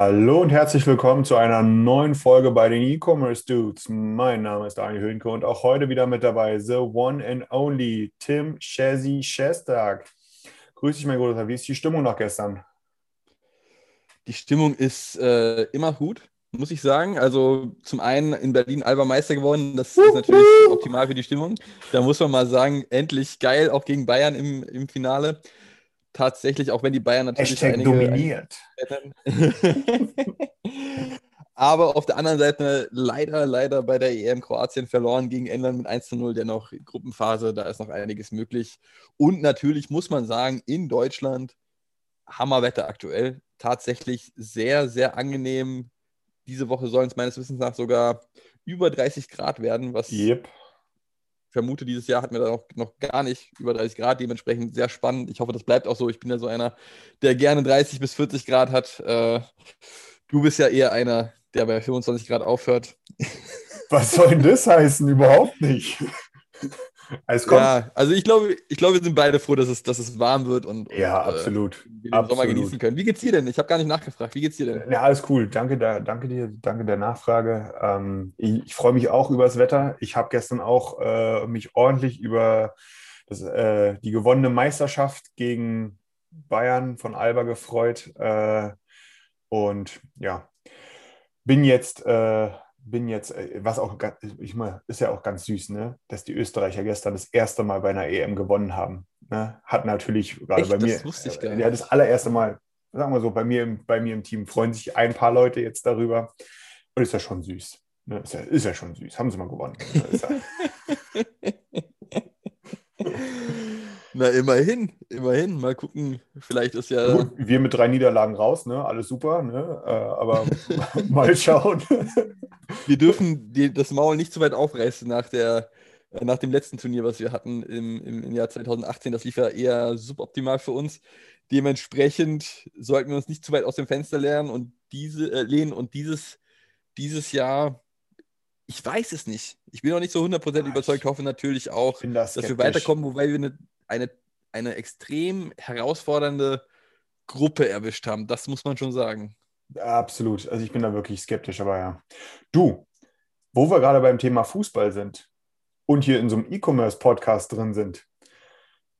Hallo und herzlich willkommen zu einer neuen Folge bei den E-Commerce Dudes. Mein Name ist Daniel Höhnke und auch heute wieder mit dabei the one and only Tim Shazzy Shestag. Grüß dich, mein Guter. Wie ist die Stimmung nach gestern? Die Stimmung ist äh, immer gut, muss ich sagen. Also zum einen in Berlin Alba Meister geworden, das ist natürlich optimal für die Stimmung. Da muss man mal sagen, endlich geil, auch gegen Bayern im, im Finale. Tatsächlich, auch wenn die Bayern natürlich Hashtag einige, dominiert. Aber auf der anderen Seite leider, leider bei der EM Kroatien verloren gegen England mit 1 zu 0. Dennoch Gruppenphase, da ist noch einiges möglich. Und natürlich muss man sagen, in Deutschland Hammerwetter aktuell. Tatsächlich sehr, sehr angenehm. Diese Woche sollen es meines Wissens nach sogar über 30 Grad werden, was Yep. Ich vermute, dieses Jahr hatten wir da noch, noch gar nicht über 30 Grad. Dementsprechend sehr spannend. Ich hoffe, das bleibt auch so. Ich bin ja so einer, der gerne 30 bis 40 Grad hat. Äh, du bist ja eher einer, der bei 25 Grad aufhört. Was soll denn das heißen? Überhaupt nicht. Kommt. Ja, Ja, also ich glaube, ich glaube, wir sind beide froh, dass es, dass es warm wird und, und absolut. äh, wir den Sommer Absolut. genießen können. Wie geht's dir denn? Ich habe gar nicht nachgefragt. Wie geht's dir denn? Ja, alles cool. Danke, da, danke dir, danke der Nachfrage. Ähm, ich ich freue mich auch über das Wetter. Ich habe gestern auch äh, mich ordentlich über das, äh, die gewonnene Meisterschaft gegen Bayern von Alba gefreut. Äh, und ja, bin jetzt, äh, bin jetzt, äh, was auch, ich meine, ist ja auch ganz süß, ne, dass die Österreicher gestern das erste Mal bei einer EM gewonnen haben. Ne? Hat natürlich gerade Echt? bei Das mir, wusste ich gar ja, das allererste Mal sagen wir so, bei mir, im- bei mir im Team freuen sich ein paar Leute jetzt darüber. Und ist ja schon süß. Ne? Ist, ja, ist ja schon süß. Haben sie mal gewonnen. Ne? Na, immerhin, immerhin. Mal gucken. Vielleicht ist ja. gut, wir mit drei Niederlagen raus, ne? Alles super, ne? Äh, aber mal schauen. wir dürfen die, das Maul nicht zu weit aufreißen nach, der, äh, nach dem letzten Turnier, was wir hatten im, im, im Jahr 2018. Das lief ja eher suboptimal für uns. Dementsprechend sollten wir uns nicht zu weit aus dem Fenster lernen und diese, äh, lehnen und dieses, dieses Jahr, ich weiß es nicht. Ich bin noch nicht so 100% Ah, überzeugt, ich hoffe natürlich auch, da dass wir weiterkommen, wobei wir eine, eine, eine extrem herausfordernde Gruppe erwischt haben. Das muss man schon sagen. Absolut. Also ich bin da wirklich skeptisch, aber ja. Du, wo wir gerade beim Thema Fußball sind und hier in so einem E-Commerce-Podcast drin sind,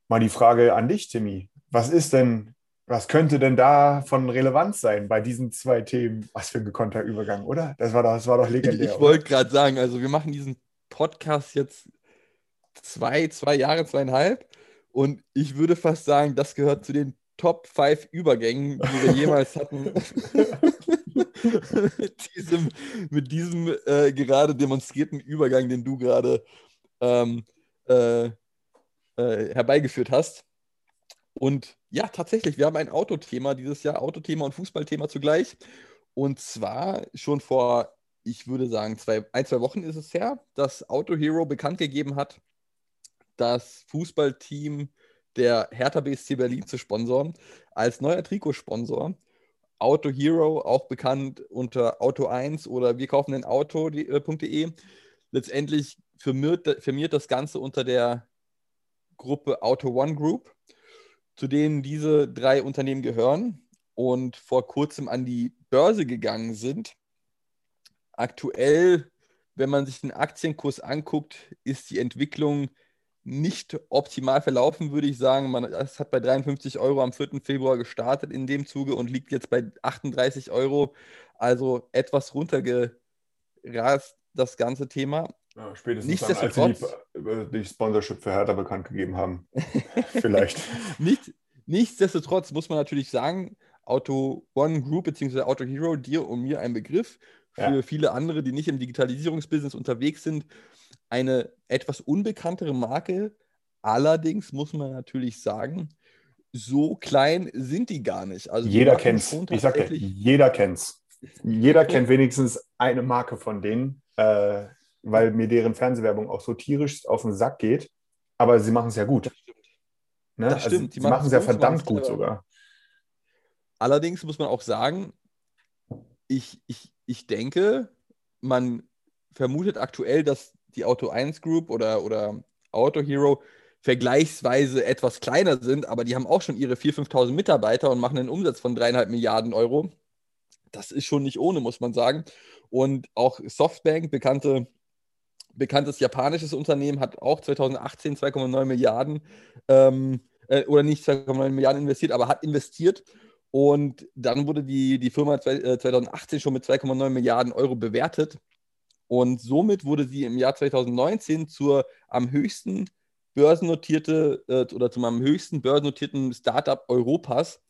mal die Frage an dich, Timmy. Was ist denn, was könnte denn da von Relevanz sein bei diesen zwei Themen? Was für ein gekonnter Übergang, oder? Das war doch, das war doch legendär. ich wollte gerade sagen, also wir machen diesen Podcast jetzt zwei, zwei Jahre, zweieinhalb und ich würde fast sagen, das gehört zu den Top 5 Übergängen, die wir jemals hatten. mit diesem, mit diesem äh, gerade demonstrierten Übergang, den du gerade ähm, äh, äh, herbeigeführt hast. Und ja, tatsächlich, wir haben ein Autothema dieses Jahr, Autothema und Fußballthema zugleich. Und zwar schon vor, ich würde sagen, zwei, ein, zwei Wochen ist es her, dass Auto Hero bekannt gegeben hat, das Fußballteam der Hertha BSC Berlin zu sponsoren, als neuer Trikotsponsor. Auto Hero, auch bekannt unter Auto 1 oder wir kaufen ein Auto.de. Letztendlich firmiert, firmiert das Ganze unter der Gruppe Auto One Group, zu denen diese drei Unternehmen gehören und vor kurzem an die Börse gegangen sind. Aktuell, wenn man sich den Aktienkurs anguckt, ist die Entwicklung nicht optimal verlaufen, würde ich sagen. Man, es hat bei 53 Euro am 4. Februar gestartet in dem Zuge und liegt jetzt bei 38 Euro. Also etwas runtergerast, das ganze Thema. Ja, spätestens dann, als sie die, äh, die Sponsorship für Hertha bekannt gegeben haben. Vielleicht. nicht, nichtsdestotrotz muss man natürlich sagen, Auto One Group bzw. Auto Hero, dir und mir ein Begriff. Für Ja. viele andere, die nicht im Digitalisierungsbusiness unterwegs sind, eine etwas unbekanntere Marke. Allerdings muss man natürlich sagen, so klein sind die gar nicht. Also Jeder kennt's. schon Ich sag dir, tatsächlich- jeder kennt's. Jeder kennt wenigstens eine Marke von denen, äh, weil mir deren Fernsehwerbung auch so tierisch auf den Sack geht. Aber sie machen es ja gut. Ne? Das stimmt, Also, die sie machen es ja verdammt gut sogar. Allerdings muss man auch sagen, ich, ich, ich denke, man vermutet aktuell, dass die Auto 1 Group oder, oder Auto Hero vergleichsweise etwas kleiner sind, aber die haben auch schon ihre 4.000, 5.000 Mitarbeiter und machen einen Umsatz von dreieinhalb Milliarden Euro. Das ist schon nicht ohne, muss man sagen. Und auch Softbank, bekannte, bekanntes japanisches Unternehmen, hat auch 2018 2,9 Milliarden ähm, äh, oder nicht 2,9 Milliarden investiert, aber hat investiert. Und dann wurde die, die Firma zwei- äh, 2018 schon mit 2,9 Milliarden Euro bewertet. Und somit wurde sie im Jahr 2019 zur am höchsten börsennotierte äh, oder zum am höchsten börsennotierten Startup Europas,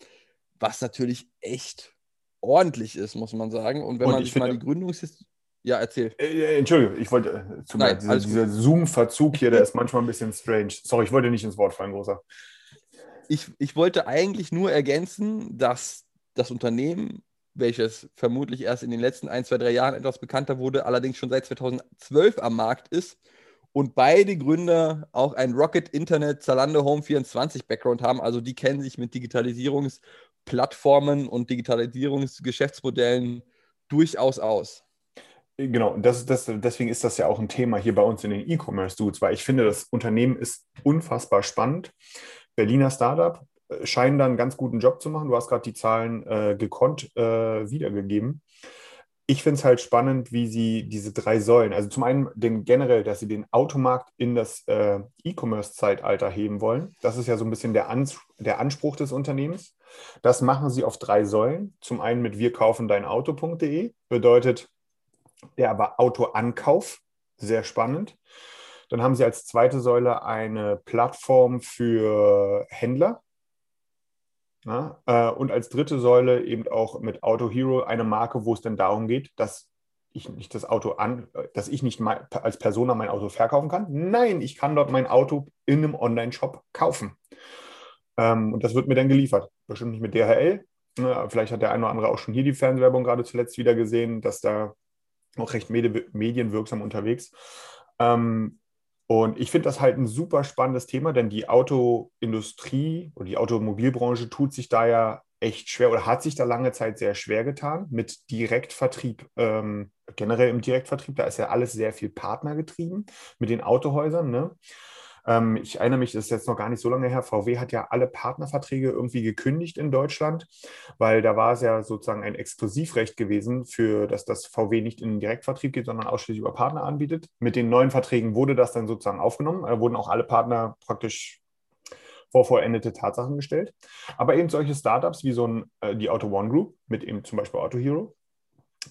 was natürlich echt ordentlich ist, muss man sagen. Und wenn Und man ich sich mal die Gründungshis... Ja, erzähl. Äh, Entschuldigung, ich wollte, äh, Nein, dieser, dieser Zoom-Verzug hier, der ist manchmal ein bisschen strange. Sorry, ich wollte nicht ins Wort fallen, großer. ich, ich wollte eigentlich nur ergänzen, dass das Unternehmen, welches vermutlich erst in den letzten ein, zwei, drei Jahren etwas bekannter wurde, allerdings schon seit 2012 am Markt ist und beide Gründer auch ein Rocket Internet Zalando Home 24 Background haben. Also die kennen sich mit Digitalisierungsplattformen und Digitalisierungsgeschäftsmodellen durchaus aus. Genau, das, das, deswegen ist das ja auch ein Thema hier bei uns in den E-Commerce-Dudes, weil ich finde, das Unternehmen ist unfassbar spannend. Berliner Startup scheinen da einen ganz guten Job zu machen. Du hast gerade die Zahlen äh, gekonnt äh, wiedergegeben. Ich finde es halt spannend, wie sie diese drei Säulen, also zum einen den generell, dass sie den Automarkt in das äh, E-Commerce-Zeitalter heben wollen. Das ist ja so ein bisschen der, Ans der Anspruch des Unternehmens. Das machen sie auf drei Säulen. Zum einen mit wir kaufen dein Auto.de, bedeutet der aber Autoankauf, sehr spannend. Dann haben sie als zweite Säule eine Plattform für Händler. Ja, äh, und als dritte Säule eben auch mit Auto Hero eine Marke, wo es dann darum geht, dass ich nicht das Auto an, äh, dass ich nicht mein, als Persona mein Auto verkaufen kann. Nein, ich kann dort mein Auto in einem Online-Shop kaufen. Ähm, und das wird mir dann geliefert. Bestimmt nicht mit DHL. Ne, vielleicht hat der eine oder andere auch schon hier die Fernsehwerbung gerade zuletzt wieder gesehen, dass da auch recht medi- medienwirksam unterwegs. Ähm, und ich finde das halt ein super spannendes Thema, denn die Autoindustrie oder die Automobilbranche tut sich da ja echt schwer oder hat sich da lange Zeit sehr schwer getan mit Direktvertrieb. Ähm, generell im Direktvertrieb, da ist ja alles sehr viel partnergetrieben mit den Autohäusern. Ne? Ähm, ich erinnere mich, das ist jetzt noch gar nicht so lange her, VW hat ja alle Partnerverträge irgendwie gekündigt in Deutschland, weil da war es ja sozusagen ein Exklusivrecht gewesen, für dass das VW nicht in den Direktvertrieb geht, sondern ausschließlich über Partner anbietet. Mit den neuen Verträgen wurde das dann sozusagen aufgenommen, da wurden auch alle Partner praktisch vor vollendete Tatsachen gestellt. Aber eben solche Startups wie so ein, äh, die Auto One Group mit eben zum Beispiel Auto Hero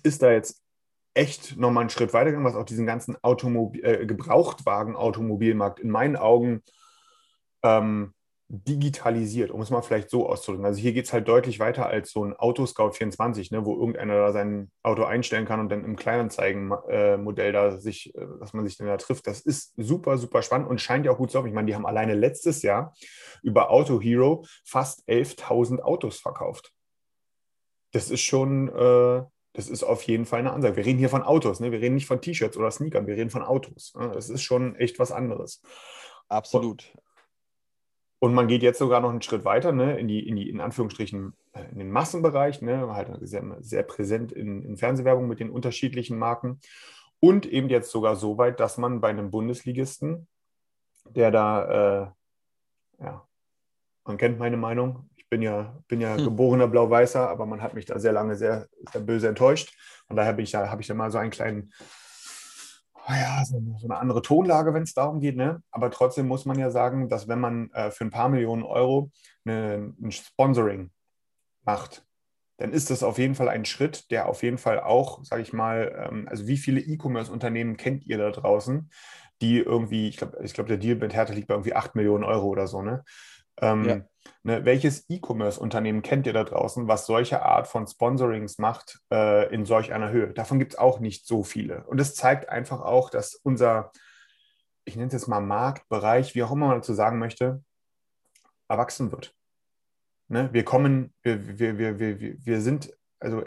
ist da jetzt echt nochmal einen Schritt weitergegangen, was auch diesen ganzen Automobil, äh, Gebrauchtwagen-Automobilmarkt in meinen Augen ähm, digitalisiert, um es mal vielleicht so auszudrücken. Also hier geht es halt deutlich weiter als so ein Autoscout 24, ne, wo irgendeiner da sein Auto einstellen kann und dann im Kleinanzeigen-Modell da sich, äh, dass man sich dann da trifft. Das ist super, super spannend und scheint ja auch gut zu laufen. Ich meine, die haben alleine letztes Jahr über Auto Hero fast 11.000 Autos verkauft. Das ist schon, äh, das ist auf jeden Fall eine Ansage. Wir reden hier von Autos, ne? wir reden nicht von T-Shirts oder Sneakern, wir reden von Autos. Ne? Das ist schon echt was anderes. Absolut. Und man geht jetzt sogar noch einen Schritt weiter, ne, in die, in die, in Anführungsstrichen, äh, in den Massenbereich, ne, halt sehr, sehr präsent in, in Fernsehwerbung mit den unterschiedlichen Marken. Und eben jetzt sogar so weit, dass man bei einem Bundesligisten, der da, äh, ja, man kennt meine Meinung, bin ja, bin ja Hm. geborener Blau-Weißer, aber man hat mich da sehr lange sehr, sehr böse enttäuscht. Von daher bin ich da, habe ich da mal so einen kleinen, oh ja, so, so eine andere Tonlage, wenn es darum geht. Ne? Aber trotzdem muss man ja sagen, dass wenn man äh, für ein paar Millionen Euro eine, ein Sponsoring macht, dann ist das auf jeden Fall ein Schritt, der auf jeden Fall auch, sage ich mal, ähm, also wie viele E-Commerce-Unternehmen kennt ihr da draußen, die irgendwie, ich glaube, ich glaub, der Deal mit Hertha liegt bei irgendwie 8 Millionen Euro oder so, ne? Ähm, Ja. ne welches E-Commerce-Unternehmen kennt ihr da draußen, was solche Art von Sponsorings macht äh, in solch einer Höhe? Davon gibt es auch nicht so viele. Und das zeigt einfach auch, dass unser, ich nenne es jetzt mal Marktbereich, wie auch immer man dazu sagen möchte, erwachsen wird. Ne? Wir kommen, wir, wir, wir, wir, wir sind, also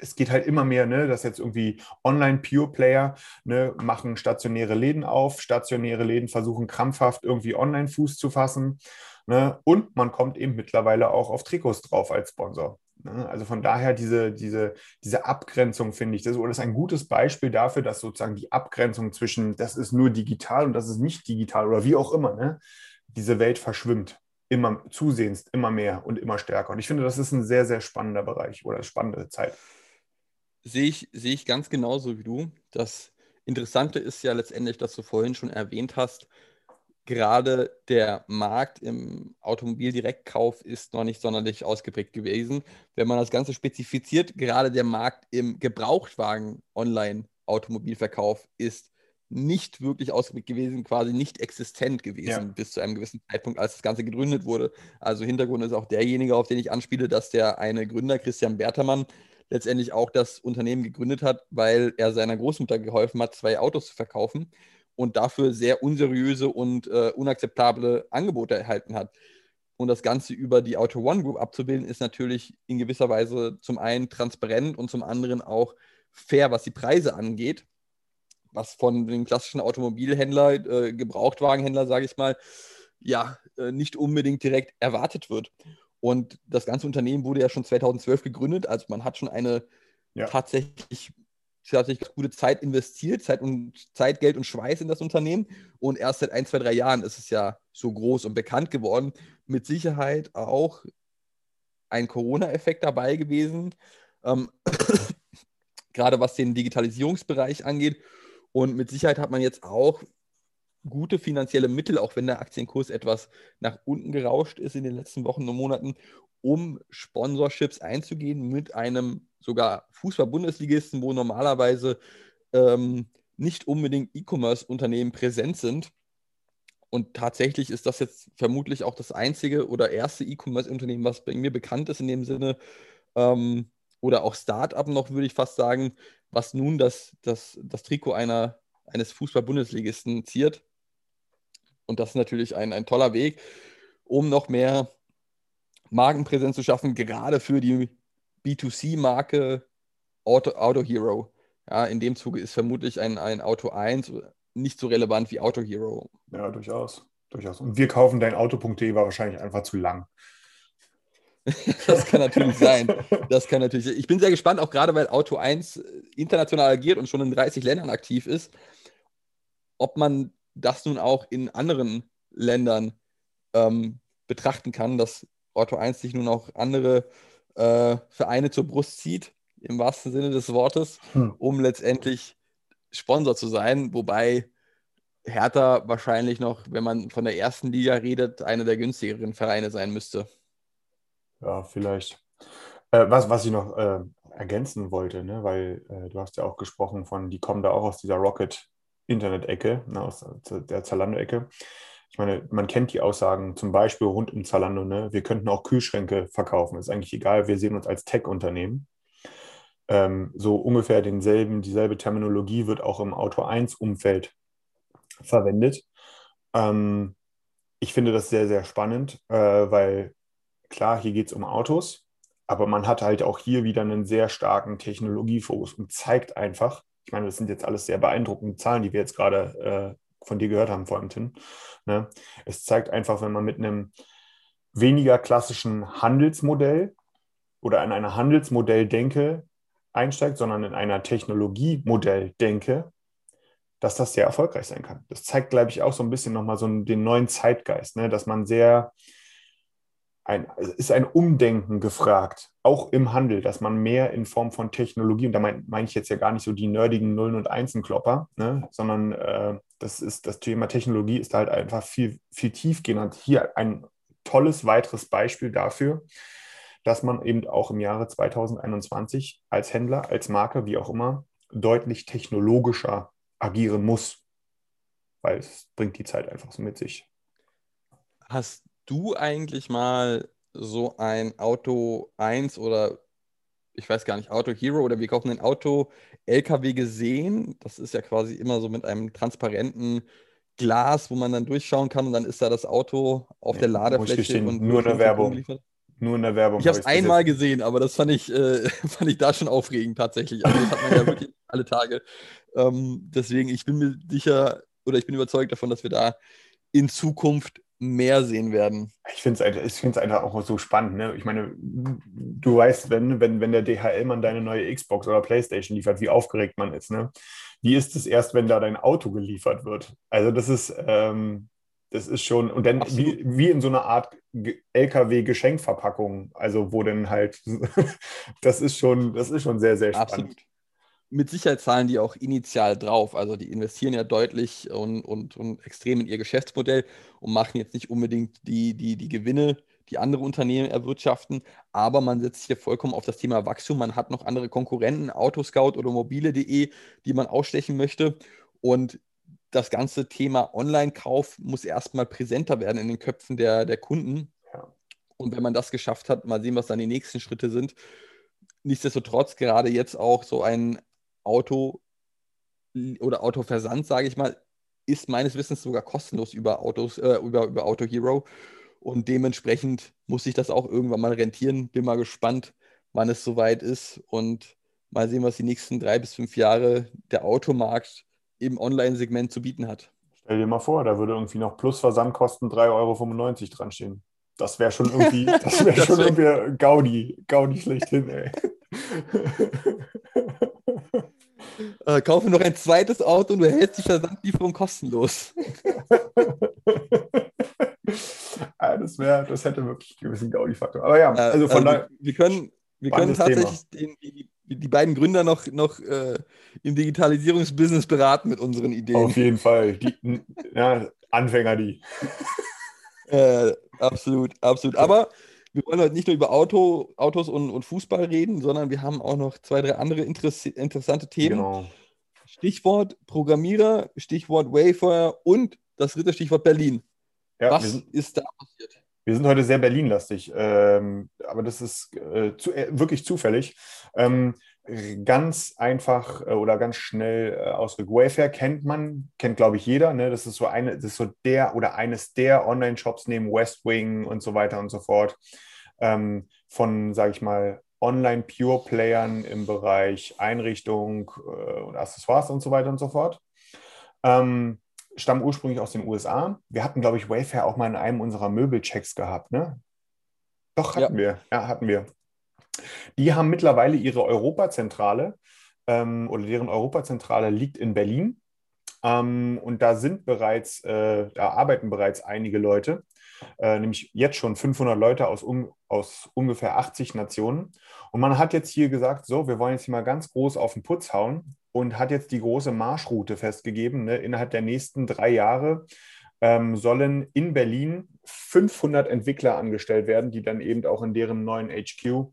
es geht halt immer mehr, ne, dass jetzt irgendwie Online-Pure-Player ne, machen stationäre Läden auf, stationäre Läden versuchen krampfhaft irgendwie Online-Fuß zu fassen. Ne, und man kommt eben mittlerweile auch auf Trikots drauf als Sponsor. Ne? Also von daher diese, diese, diese Abgrenzung, finde ich, das ist ein gutes Beispiel dafür, dass sozusagen die Abgrenzung zwischen, das ist nur digital und das ist nicht digital oder wie auch immer, ne, diese Welt verschwimmt immer zusehends, immer mehr und immer stärker. Und ich finde, das ist ein sehr, sehr spannender Bereich oder spannende Zeit. Sehe ich, sehe ich ganz genauso wie du. Das Interessante ist ja letztendlich, dass du vorhin schon erwähnt hast, gerade der Markt im Automobildirektkauf ist noch nicht sonderlich ausgeprägt gewesen. Wenn man das Ganze spezifiziert, gerade der Markt im Gebrauchtwagen-Online-Automobilverkauf ist nicht wirklich ausgeprägt gewesen, quasi nicht existent gewesen ja. bis zu einem gewissen Zeitpunkt, als das Ganze gegründet wurde. Also Hintergrund ist auch derjenige, auf den ich anspiele, dass der eine Gründer, Christian Bertermann, letztendlich auch das Unternehmen gegründet hat, weil er seiner Großmutter geholfen hat, zwei Autos zu verkaufen und dafür sehr unseriöse und äh, unakzeptable Angebote erhalten hat. Und das Ganze über die Auto One Group abzubilden, ist natürlich in gewisser Weise zum einen transparent und zum anderen auch fair, was die Preise angeht, was von dem klassischen Automobilhändler, äh, Gebrauchtwagenhändler, sage ich mal, ja, äh, nicht unbedingt direkt erwartet wird. Und das ganze Unternehmen wurde ja schon 2012 gegründet, also man hat schon eine ja. tatsächlich, tatsächlich gute Zeit investiert, Zeit, und, Zeit, Geld und Schweiß in das Unternehmen. Und erst seit ein, zwei, drei Jahren ist es ja so groß und bekannt geworden. Mit Sicherheit auch ein Corona-Effekt dabei gewesen, ähm, gerade was den Digitalisierungsbereich angeht. Und mit Sicherheit hat man jetzt auch gute finanzielle Mittel, auch wenn der Aktienkurs etwas nach unten gerauscht ist in den letzten Wochen und Monaten, um Sponsorships einzugehen mit einem sogar Fußball-Bundesligisten, wo normalerweise ähm, nicht unbedingt E-Commerce-Unternehmen präsent sind. Und tatsächlich ist das jetzt vermutlich auch das einzige oder erste E-Commerce-Unternehmen, was bei mir bekannt ist in dem Sinne, ähm, oder auch Start-up noch, würde ich fast sagen, was nun das, das, das Trikot einer, eines Fußball-Bundesligisten ziert. Und das ist natürlich ein, ein toller Weg, um noch mehr Markenpräsenz zu schaffen, gerade für die B2C-Marke Auto, Auto Hero. Ja, in dem Zuge ist vermutlich ein, ein Auto 1 nicht so relevant wie Auto Hero. Ja, durchaus. durchaus. Und wir kaufen dein Auto.de war wahrscheinlich einfach zu lang. das kann natürlich sein. Das kann natürlich. Ich bin sehr gespannt, auch gerade weil Auto 1 international agiert und schon in 30 Ländern aktiv ist, ob man das nun auch in anderen Ländern ähm, betrachten kann, dass Auto 1 sich nun auch andere äh, Vereine zur Brust zieht, im wahrsten Sinne des Wortes, hm. um letztendlich Sponsor zu sein, wobei Hertha wahrscheinlich noch, wenn man von der ersten Liga redet, einer der günstigeren Vereine sein müsste. Ja, vielleicht. Äh, was, was ich noch äh, ergänzen wollte, ne, weil äh, du hast ja auch gesprochen von, die kommen da auch aus dieser Rocket Internet-Ecke, ne, aus der Zalando-Ecke. Ich meine, man kennt die Aussagen zum Beispiel rund um Zalando, ne? wir könnten auch Kühlschränke verkaufen, ist eigentlich egal, wir sehen uns als Tech-Unternehmen. Ähm, so ungefähr denselben, dieselbe Terminologie wird auch im Auto 1-Umfeld verwendet. Ähm, ich finde das sehr, sehr spannend, äh, weil klar, hier geht es um Autos, aber man hat halt auch hier wieder einen sehr starken Technologiefokus und zeigt einfach, ich meine, das sind jetzt alles sehr beeindruckende Zahlen, die wir jetzt gerade äh, von dir gehört haben, vor allem Tim. Ne? Es zeigt einfach, wenn man mit einem weniger klassischen Handelsmodell oder in einer Handelsmodelldenke einsteigt, sondern in einer Technologiemodelldenke, dass das sehr erfolgreich sein kann. Das zeigt, glaube ich, auch so ein bisschen nochmal so den neuen Zeitgeist, ne? dass man sehr ein, ist ein Umdenken gefragt, auch im Handel, dass man mehr in Form von Technologie, und da meine mein ich jetzt ja gar nicht so die nerdigen Nullen und Einsen-Klopper, ne, sondern äh, das ist das Thema Technologie ist halt einfach viel, viel tiefgehender. Und hier ein tolles weiteres Beispiel dafür, dass man eben auch im Jahre 2021 als Händler, als Marke, wie auch immer, deutlich technologischer agieren muss, weil es bringt die Zeit einfach so mit sich. Hast du eigentlich mal so ein Auto 1 oder ich weiß gar nicht, Auto Hero oder wir kaufen ein Auto LKW gesehen? Das ist ja quasi immer so mit einem transparenten Glas, wo man dann durchschauen kann und dann ist da das Auto auf der Ladefläche und nur eine Werbung. Nur in der Werbung. Ich habe es einmal jetzt- gesehen, aber das fand ich, äh, fand ich da schon aufregend tatsächlich. Also das hat man ja wirklich alle Tage. Ähm, deswegen, ich bin mir sicher oder ich bin überzeugt davon, dass wir da in Zukunft mehr sehen werden. Ich finde es ich find's einfach auch so spannend. Ne? Ich meine, du weißt, wenn, wenn, wenn der DHL-Mann deine neue Xbox oder Playstation liefert, wie aufgeregt man ist. Ne? Wie ist es erst, wenn da dein Auto geliefert wird? Also das ist, ähm, das ist schon, und dann wie, wie in so einer Art Ge- LKW-Geschenkverpackung, also wo dann halt, das ist schon, das ist schon sehr, sehr spannend. Absolut. Mit Sicherheit zahlen die auch initial drauf. Also die investieren ja deutlich und, und, und extrem in ihr Geschäftsmodell und machen jetzt nicht unbedingt die, die, die Gewinne, die andere Unternehmen erwirtschaften. Aber man setzt hier vollkommen auf das Thema Wachstum. Man hat noch andere Konkurrenten, Autoscout oder mobile.de, die man ausstechen möchte. Und das ganze Thema Online-Kauf muss erstmal präsenter werden in den Köpfen der, der Kunden. Und wenn man das geschafft hat, mal sehen, was dann die nächsten Schritte sind. Nichtsdestotrotz, gerade jetzt auch so ein Auto oder Autoversand, sage ich mal, ist meines Wissens sogar kostenlos über Autos, äh, über, über Auto Hero. Und dementsprechend muss sich das auch irgendwann mal rentieren. Bin mal gespannt, wann es soweit ist und mal sehen, was die nächsten drei bis fünf Jahre der Automarkt im Online-Segment zu bieten hat. Stell dir mal vor, da würde irgendwie noch plus Versandkosten 3,95 Euro dran stehen. Das wäre schon irgendwie, das wäre schon irgendwie Gaudi, Gaudi schlechthin, ey. Äh, kaufe noch ein zweites Auto und du erhältst die Versandlieferung kostenlos. ja, das wäre, das hätte wirklich einen gewissen Gaudi-Faktor. Aber ja, Äh, also von wir- daher, wir können, wir können tatsächlich den, die, die beiden Gründer noch, noch äh, im Digitalisierungsbusiness beraten mit unseren Ideen. auf jeden Fall, die, ja, Anfänger die. Äh, absolut, absolut. Aber wir wollen heute nicht nur über Auto, Autos und, und Fußball reden, sondern wir haben auch noch zwei, drei andere interess interessante Themen. Genau. Stichwort Programmierer, Stichwort Wayfair und das dritte Stichwort Berlin. Ja, Was ist da passiert? Wir sind heute sehr Berlin-lastig, ähm, aber das ist äh, zu, äh, wirklich zufällig. Ähm, ganz einfach äh, oder ganz schnell äh, ausgedrückt. Wayfair kennt man, kennt glaube ich jeder. Ne? Das ist so eine, das ist so der oder eines der Online-Shops neben Westwing und so weiter und so fort. Ähm, von, sage ich mal, Online-Pure-Playern im Bereich Einrichtung äh, und Accessoires und so weiter und so fort. Ähm, stammen ursprünglich aus den USA. Wir hatten, glaube ich, Wayfair auch mal in einem unserer Möbelchecks gehabt, ne? Doch, hatten wir. Ja, hatten wir. Die haben mittlerweile ihre Europazentrale ähm, oder deren Europazentrale liegt in Berlin. Ähm, und da sind bereits, äh, da arbeiten bereits einige Leute, äh, nämlich jetzt schon 500 Leute aus, um, aus ungefähr 80 Nationen. Und man hat jetzt hier gesagt, so, wir wollen jetzt hier mal ganz groß auf den Putz hauen und hat jetzt die große Marschroute festgegeben. Ne? Innerhalb der nächsten drei Jahre ähm, sollen in Berlin 500 Entwickler angestellt werden, die dann eben auch in deren neuen HQ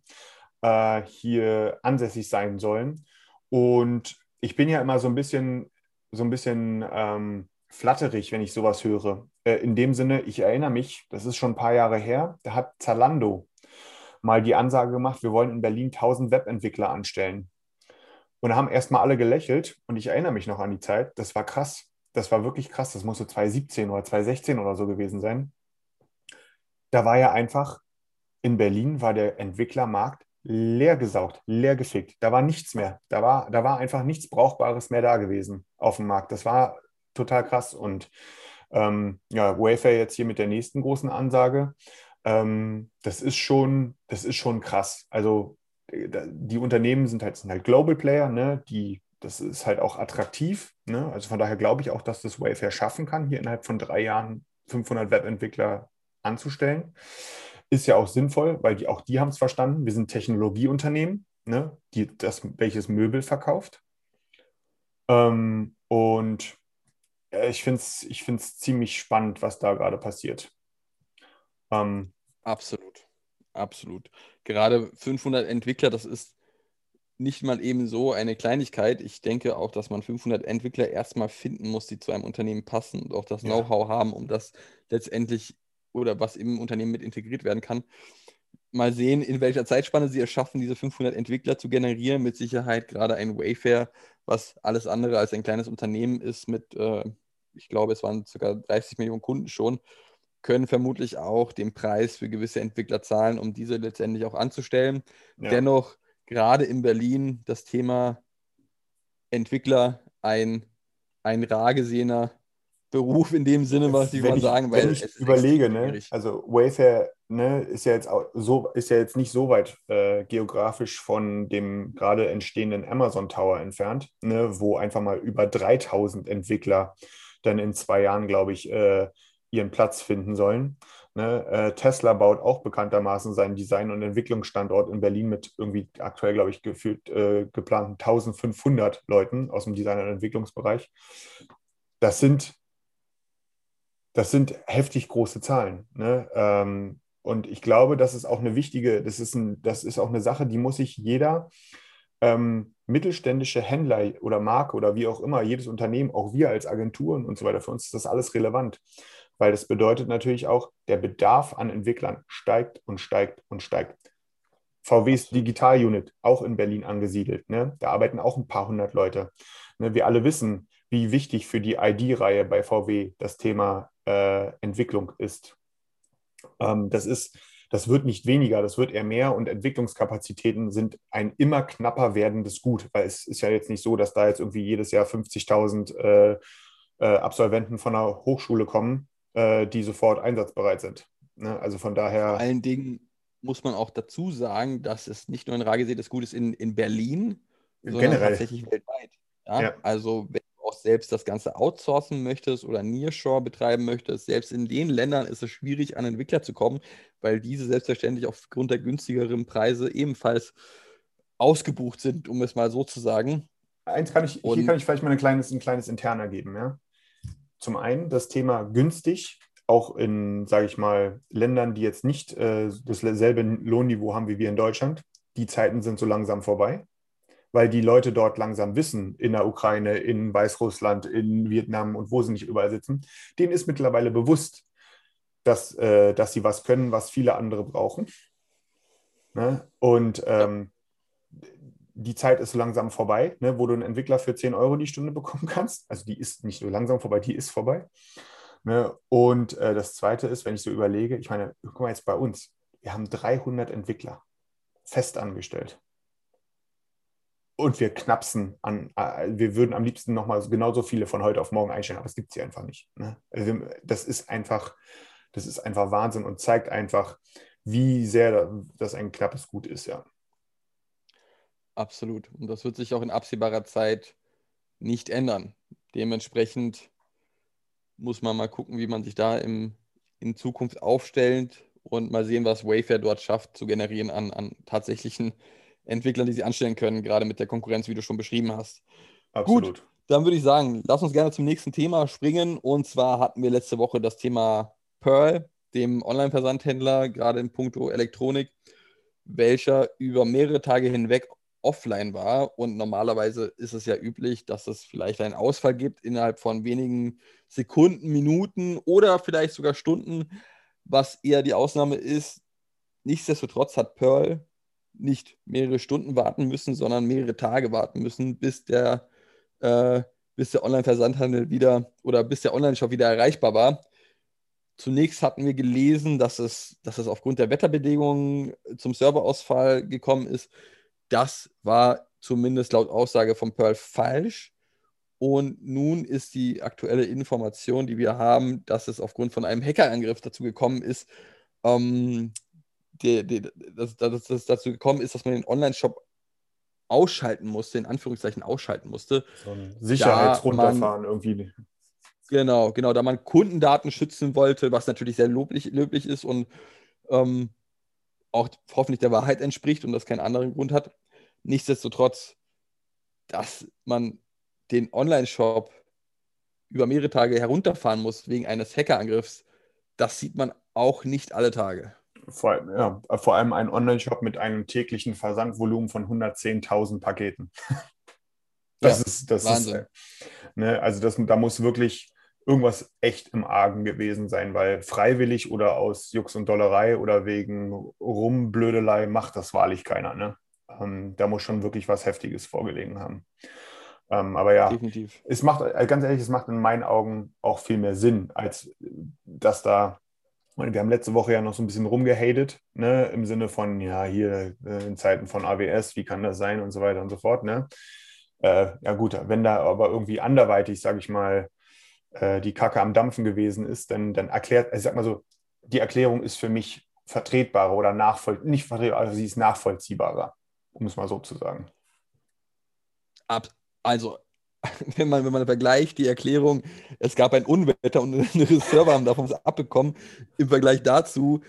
äh, hier ansässig sein sollen. Und ich bin ja immer so ein bisschen, so ein bisschen ähm, flatterig, wenn ich sowas höre. Äh, in dem Sinne, ich erinnere mich, das ist schon ein paar Jahre her, da hat Zalando mal die Ansage gemacht, wir wollen in Berlin 1000 Webentwickler anstellen. Und da haben erstmal alle gelächelt und ich erinnere mich noch an die Zeit, das war krass. Das war wirklich krass, das musste 2017 oder 2016 oder so gewesen sein. Da war ja einfach, in Berlin war der Entwicklermarkt leer gesaugt, leer gefickt. Da war nichts mehr. Da war, da war einfach nichts Brauchbares mehr da gewesen auf dem Markt. Das war total krass. Und ähm, ja, Wayfair jetzt hier mit der nächsten großen Ansage. Ähm, das ist schon, das ist schon krass. Also äh, die Unternehmen sind halt, sind halt Global Player, ne? Die, das ist halt auch attraktiv. Ne? Also von daher glaube ich auch, dass das Wayfair schaffen kann, hier innerhalb von drei Jahren 500 Webentwickler anzustellen. Ist ja auch sinnvoll, weil die, auch die haben es verstanden. Wir sind Technologieunternehmen, ne? die, das, welches Möbel verkauft. Ähm, und ja, ich finde es ich find's ziemlich spannend, was da gerade passiert. Ähm, Absolut, absolut. Gerade 500 Entwickler, das ist nicht mal eben so eine Kleinigkeit. Ich denke auch, dass man 500 Entwickler erstmal finden muss, die zu einem Unternehmen passen und auch das Ja. Know-how haben, um das letztendlich oder was im Unternehmen mit integriert werden kann. Mal sehen, in welcher Zeitspanne sie es schaffen, diese 500 Entwickler zu generieren. Mit Sicherheit gerade ein Wayfair, was alles andere als ein kleines Unternehmen ist mit, äh, ich glaube, es waren ca. 30 Millionen Kunden schon, können vermutlich auch den Preis für gewisse Entwickler zahlen, um diese letztendlich auch anzustellen. Ja. Dennoch, gerade in Berlin, das Thema Entwickler ein, ein rar gesehener Beruf in dem Sinne, was ich wenn mal ich, sagen, wenn weil ich es ist überlege, ne, also Wayfair ne, ist ja jetzt auch so, ist ja jetzt nicht so weit äh, geografisch von dem gerade entstehenden Amazon Tower entfernt, ne, wo einfach mal über 3000 Entwickler dann in zwei Jahren, glaube ich, äh, ihren Platz finden sollen. Ne, äh, Tesla baut auch bekanntermaßen seinen Design- und Entwicklungsstandort in Berlin mit irgendwie aktuell, glaube ich, gefühlt äh, geplanten 1500 Leuten aus dem Design- und Entwicklungsbereich. Das sind das sind heftig große Zahlen. Ne? Ähm, und ich glaube, das ist auch eine wichtige, das ist, ein, das ist auch eine Sache, die muss sich jeder ähm, mittelständische Händler oder Marke oder wie auch immer, jedes Unternehmen, auch wir als Agenturen und so weiter, für uns ist das alles relevant. Weil das bedeutet natürlich auch, der Bedarf an Entwicklern steigt und steigt und steigt. VWs Digital Unit, auch in Berlin angesiedelt. Ne? Da arbeiten auch ein paar hundert Leute. Ne? Wir alle wissen, wie wichtig für die ID-Reihe bei VW das Thema äh, Entwicklung ist. Ähm, das ist. Das wird nicht weniger, das wird eher mehr und Entwicklungskapazitäten sind ein immer knapper werdendes Gut, weil es ist ja jetzt nicht so, dass da jetzt irgendwie jedes Jahr 50.000 äh, äh, Absolventen von einer Hochschule kommen, äh, die sofort einsatzbereit sind. Ne? Also von Vor daher, allen Dingen muss man auch dazu sagen, dass es nicht nur ein rar gesätes Gut ist in, in Berlin, sondern Generell. tatsächlich weltweit. Ja? Ja. Also selbst das Ganze outsourcen möchtest oder Nearshore betreiben möchtest, selbst in den Ländern ist es schwierig, an Entwickler zu kommen, weil diese selbstverständlich aufgrund der günstigeren Preise ebenfalls ausgebucht sind, um es mal so zu sagen. eins kann ich, hier Und- kann ich vielleicht mal ein kleines, ein kleines Interner geben. Ja? Zum einen das Thema günstig, auch in, sage ich mal, Ländern, die jetzt nicht äh, dasselbe Lohnniveau haben wie wir in Deutschland. Die Zeiten sind so langsam vorbei, weil die Leute dort langsam wissen, in der Ukraine, in Weißrussland, in Vietnam und wo sie nicht überall sitzen, denen ist mittlerweile bewusst, dass, äh, dass sie was können, was viele andere brauchen. Ne? Und ähm, die Zeit ist so langsam vorbei, ne, wo du einen Entwickler für 10 Euro die Stunde bekommen kannst. Also die ist nicht so langsam vorbei, die ist vorbei. Ne? Und äh, das Zweite ist, wenn ich so überlege, ich meine, guck mal jetzt bei uns, wir haben 300 Entwickler fest angestellt. Und wir knapsen an, äh, wir würden am liebsten nochmal genauso viele von heute auf morgen einstellen, aber es gibt sie einfach nicht. Ne? Also das ist einfach, das ist einfach Wahnsinn und zeigt einfach, wie sehr das ein knappes Gut ist, ja. Absolut. Und das wird sich auch in absehbarer Zeit nicht ändern. Dementsprechend muss man mal gucken, wie man sich da im, in Zukunft aufstellt und mal sehen, was Wayfair dort schafft zu generieren an, an tatsächlichen Entwicklern, die sie anstellen können, gerade mit der Konkurrenz, wie du schon beschrieben hast. Absolut. Dann würde ich sagen, lass uns gerne zum nächsten Thema springen. Und zwar hatten wir letzte Woche das Thema Pearl, dem Online-Versandhändler, gerade in puncto Elektronik, welcher über mehrere Tage hinweg offline war. Und normalerweise ist es ja üblich, dass es vielleicht einen Ausfall gibt innerhalb von wenigen Sekunden, Minuten oder vielleicht sogar Stunden, was eher die Ausnahme ist. Nichtsdestotrotz hat Pearl nicht mehrere Stunden warten müssen, sondern mehrere Tage warten müssen, bis der, äh, der Online-Versandhandel wieder oder bis der Online-Shop wieder erreichbar war. Zunächst hatten wir gelesen, dass es, dass es aufgrund der Wetterbedingungen zum Serverausfall gekommen ist. Das war zumindest laut Aussage von Pearl falsch. Und nun ist die aktuelle Information, die wir haben, dass es aufgrund von einem Hackerangriff dazu gekommen ist, ähm, die, die, dass, dass, dass es dazu gekommen ist, dass man den Online-Shop ausschalten musste, in Anführungszeichen ausschalten musste. So ein Sicherheitsrunterfahren irgendwie. Genau, genau, da man Kundendaten schützen wollte, was natürlich sehr loblich, löblich ist und ähm, auch hoffentlich der Wahrheit entspricht und das keinen anderen Grund hat. Nichtsdestotrotz, dass man den Online-Shop über mehrere Tage herunterfahren muss wegen eines Hackerangriffs, das sieht man auch nicht alle Tage. Vor, allem- ja, vor allem ein Online-Shop mit einem täglichen Versandvolumen von 110.000 Paketen. Das Ja, ist, das Wahnsinn. ist, äh, ne, also das, da muss wirklich irgendwas echt im Argen gewesen sein, weil freiwillig oder aus Jux und Dollerei oder wegen Rumblödelei macht das wahrlich keiner. Ne? Ähm, da muss schon wirklich was Heftiges vorgelegen haben. Ähm, aber ja, Definitiv. es macht, äh, ganz ehrlich, es macht in meinen Augen auch viel mehr Sinn, als äh, dass da meine, wir haben letzte Woche ja noch so ein bisschen rumgehatet, ne, im Sinne von, ja, hier äh, in Zeiten von AWS, wie kann das sein und so weiter und so fort, ne? Äh, ja gut, wenn da aber irgendwie anderweitig, sage ich mal, äh, die Kacke am Dampfen gewesen ist, dann, dann erklärt, ich sag mal so, die Erklärung ist für mich vertretbarer oder nachvollziehbarer, nicht vertretbarer, also sie ist nachvollziehbarer, um es mal so zu sagen. Ab, also, wenn man, wenn man vergleicht, die Erklärung, es gab ein Unwetter und unsere Server haben davon was abbekommen, im Vergleich dazu,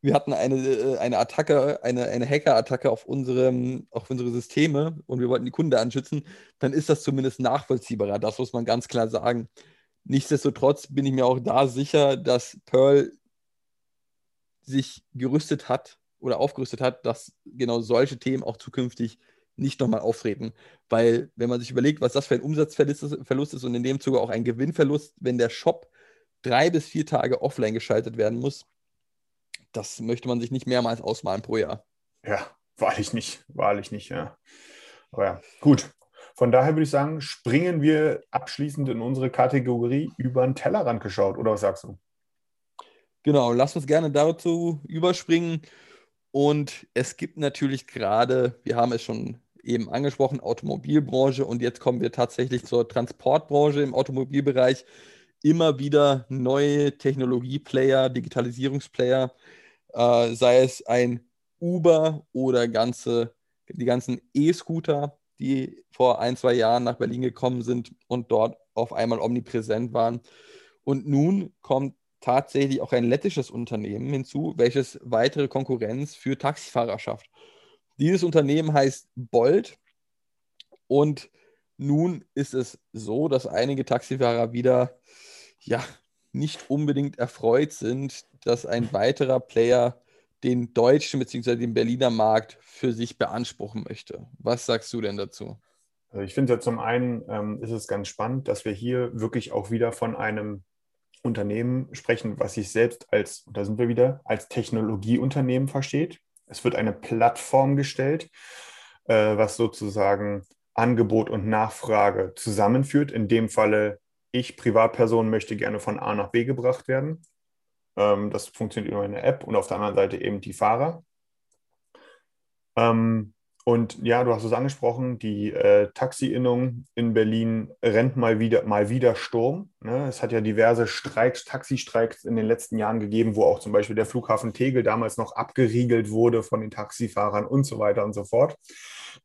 wir hatten eine, äh, eine Attacke, eine, eine Hacker-Attacke auf, auf unsere Systeme und wir wollten die Kunden anschützen, dann ist das zumindest nachvollziehbarer. Das muss man ganz klar sagen. Nichtsdestotrotz bin ich mir auch da sicher, dass Pearl sich gerüstet hat oder aufgerüstet hat, dass genau solche Themen auch zukünftig nicht nochmal auftreten. Weil, wenn man sich überlegt, was das für ein Umsatzverlust ist und in dem Zuge auch ein Gewinnverlust, wenn der Shop drei bis vier Tage offline geschaltet werden muss, das möchte man sich nicht mehrmals ausmalen pro Jahr. Ja, wahrlich nicht. Wahrlich nicht, ja. Aber ja, gut. Von daher würde ich sagen, springen wir abschließend in unsere Kategorie über den Tellerrand geschaut. Oder was sagst du? Genau, lass uns gerne dazu überspringen. Und es gibt natürlich gerade, wir haben es schon eben angesprochen, Automobilbranche und jetzt kommen wir tatsächlich zur Transportbranche im Automobilbereich. Immer wieder neue Technologieplayer, Digitalisierungsplayer, äh, sei es ein Uber oder ganze, die ganzen E-Scooter, die vor ein, zwei Jahren nach Berlin gekommen sind und dort auf einmal omnipräsent waren. Und nun kommt tatsächlich auch ein lettisches Unternehmen hinzu, welches weitere Konkurrenz für Taxifahrer schafft. Dieses Unternehmen heißt Bolt und nun ist es so, dass einige Taxifahrer wieder ja nicht unbedingt erfreut sind, dass ein weiterer Player den deutschen bzw. den Berliner Markt für sich beanspruchen möchte. Was sagst du denn dazu? Also ich finde ja zum einen ähm, ist es ganz spannend, dass wir hier wirklich auch wieder von einem Unternehmen sprechen, was sich selbst als, da sind wir wieder, als Technologieunternehmen versteht. Es wird eine Plattform gestellt, äh, was sozusagen Angebot und Nachfrage zusammenführt. In dem Falle, ich, Privatperson, möchte gerne von A nach B gebracht werden. Ähm, das funktioniert über eine App und auf der anderen Seite eben die Fahrer. Ähm, und ja, du hast es angesprochen, die äh, Taxi-Innung in Berlin rennt mal wieder, mal wieder Sturm. Ne? Es hat ja diverse Streiks, Taxistreiks in den letzten Jahren gegeben, wo auch zum Beispiel der Flughafen Tegel damals noch abgeriegelt wurde von den Taxifahrern und so weiter und so fort,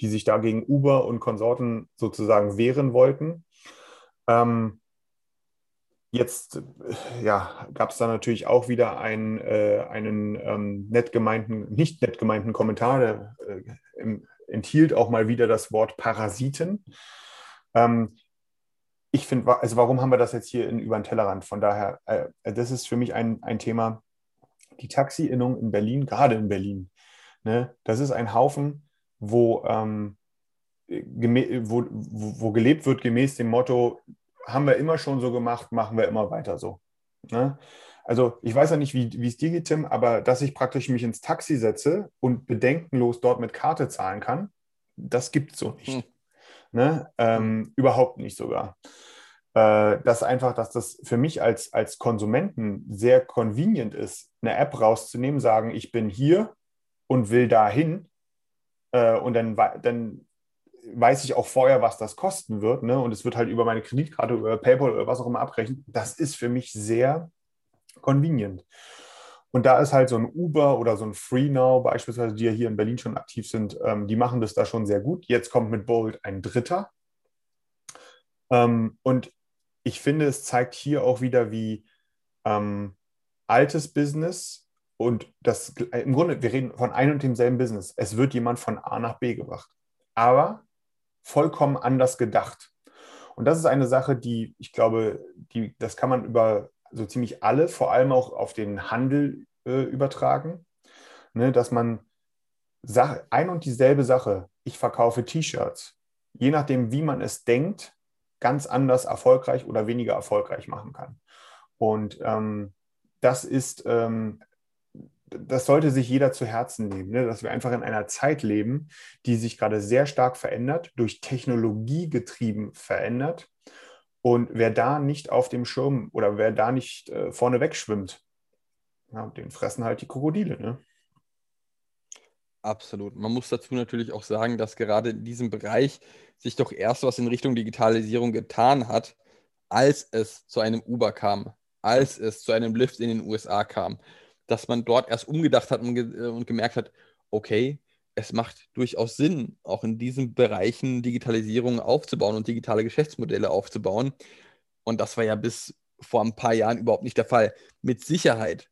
die sich da gegen Uber und Konsorten sozusagen wehren wollten. Ähm, Jetzt ja, gab es da natürlich auch wieder einen, äh, einen ähm, nett gemeinten, nicht nett gemeinten Kommentar, der äh, im, enthielt auch mal wieder das Wort Parasiten. Ähm, ich finde, also warum haben wir das jetzt hier in, über den Tellerrand? Von daher, äh, das ist für mich ein, ein Thema. Die Taxi-Innung in Berlin, gerade in Berlin, ne, das ist ein Haufen, wo, ähm, wo, wo, gelebt wird gemäß dem Motto, haben wir immer schon so gemacht, machen wir immer weiter so. Ne? Also ich weiß ja nicht, wie, es dir geht, Tim, aber dass ich praktisch mich ins Taxi setze und bedenkenlos dort mit Karte zahlen kann, das gibt es so nicht. Hm. Ne? Ähm, hm. Überhaupt nicht sogar. Äh, dass einfach, dass das für mich als, als Konsumenten sehr convenient ist, eine App rauszunehmen, sagen, ich bin hier und will dahin. Äh, und dann, dann weiß ich auch vorher, was das kosten wird. Ne? Und es wird halt über meine Kreditkarte oder PayPal oder was auch immer abrechnen. Das ist für mich sehr convenient. Und da ist halt so ein Uber oder so ein FreeNow beispielsweise, die ja hier in Berlin schon aktiv sind, ähm, die machen das da schon sehr gut. Jetzt kommt mit Bolt ein Dritter. Ähm, und ich finde, es zeigt hier auch wieder, wie ähm, altes Business und das im Grunde, wir reden von einem und demselben Business. Es wird jemand von A nach B gebracht. Aber vollkommen anders gedacht. Und das ist eine Sache, die ich glaube, die, das kann man über so ziemlich alle, vor allem auch auf den Handel äh, übertragen, ne, dass man Sache, ein und dieselbe Sache, ich verkaufe T-Shirts, je nachdem, wie man es denkt, ganz anders erfolgreich oder weniger erfolgreich machen kann. Und ähm, das ist ähm, das sollte sich jeder zu Herzen nehmen, ne? dass wir einfach in einer Zeit leben, die sich gerade sehr stark verändert, durch Technologie getrieben verändert. Und wer da nicht auf dem Schirm oder wer da nicht äh, vorne wegschwimmt, Ja, den fressen halt die Krokodile, ne? Absolut. Man muss dazu natürlich auch sagen, dass gerade in diesem Bereich sich doch erst was in Richtung Digitalisierung getan hat, als es zu einem Uber kam, als es zu einem Lift in den USA kam, dass man dort erst umgedacht hat und, ge äh, und gemerkt hat, okay, es macht durchaus Sinn, auch in diesen Bereichen Digitalisierung aufzubauen und digitale Geschäftsmodelle aufzubauen. Und das war ja bis vor ein paar Jahren überhaupt nicht der Fall. Mit Sicherheit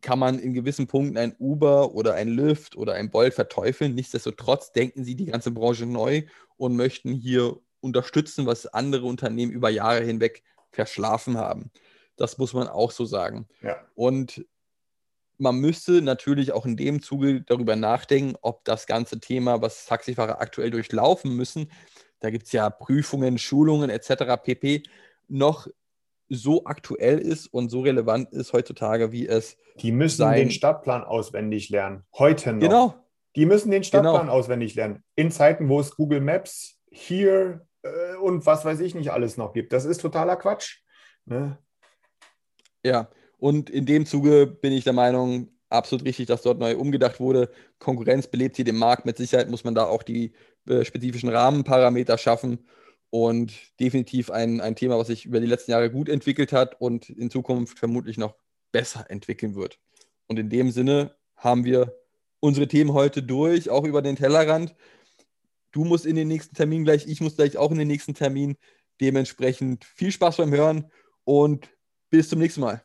kann man in gewissen Punkten ein Uber oder ein Lyft oder ein Bolt verteufeln. Nichtsdestotrotz denken sie die ganze Branche neu und möchten hier unterstützen, was andere Unternehmen über Jahre hinweg verschlafen haben. Das muss man auch so sagen. Ja. Und man müsste natürlich auch in dem Zuge darüber nachdenken, ob das ganze Thema, was Taxifahrer aktuell durchlaufen müssen, da gibt es ja Prüfungen, Schulungen etc. pp, noch so aktuell ist und so relevant ist heutzutage, wie es. Die müssen sein- den Stadtplan auswendig lernen. Heute noch. Genau, Die müssen den Stadtplan Genau. auswendig lernen. In Zeiten, wo es Google Maps, hier äh, und was weiß ich nicht alles noch gibt. Das ist totaler Quatsch. Ne? ja. Und in dem Zuge bin ich der Meinung, absolut richtig, dass dort neu umgedacht wurde. Konkurrenz belebt hier den Markt. Mit Sicherheit muss man da auch die äh, spezifischen Rahmenparameter schaffen. Und definitiv ein, ein Thema, was sich über die letzten Jahre gut entwickelt hat und in Zukunft vermutlich noch besser entwickeln wird. Und in dem Sinne haben wir unsere Themen heute durch, auch über den Tellerrand. Du musst in den nächsten Termin gleich, ich muss gleich auch in den nächsten Termin. Dementsprechend viel Spaß beim Hören und bis zum nächsten Mal.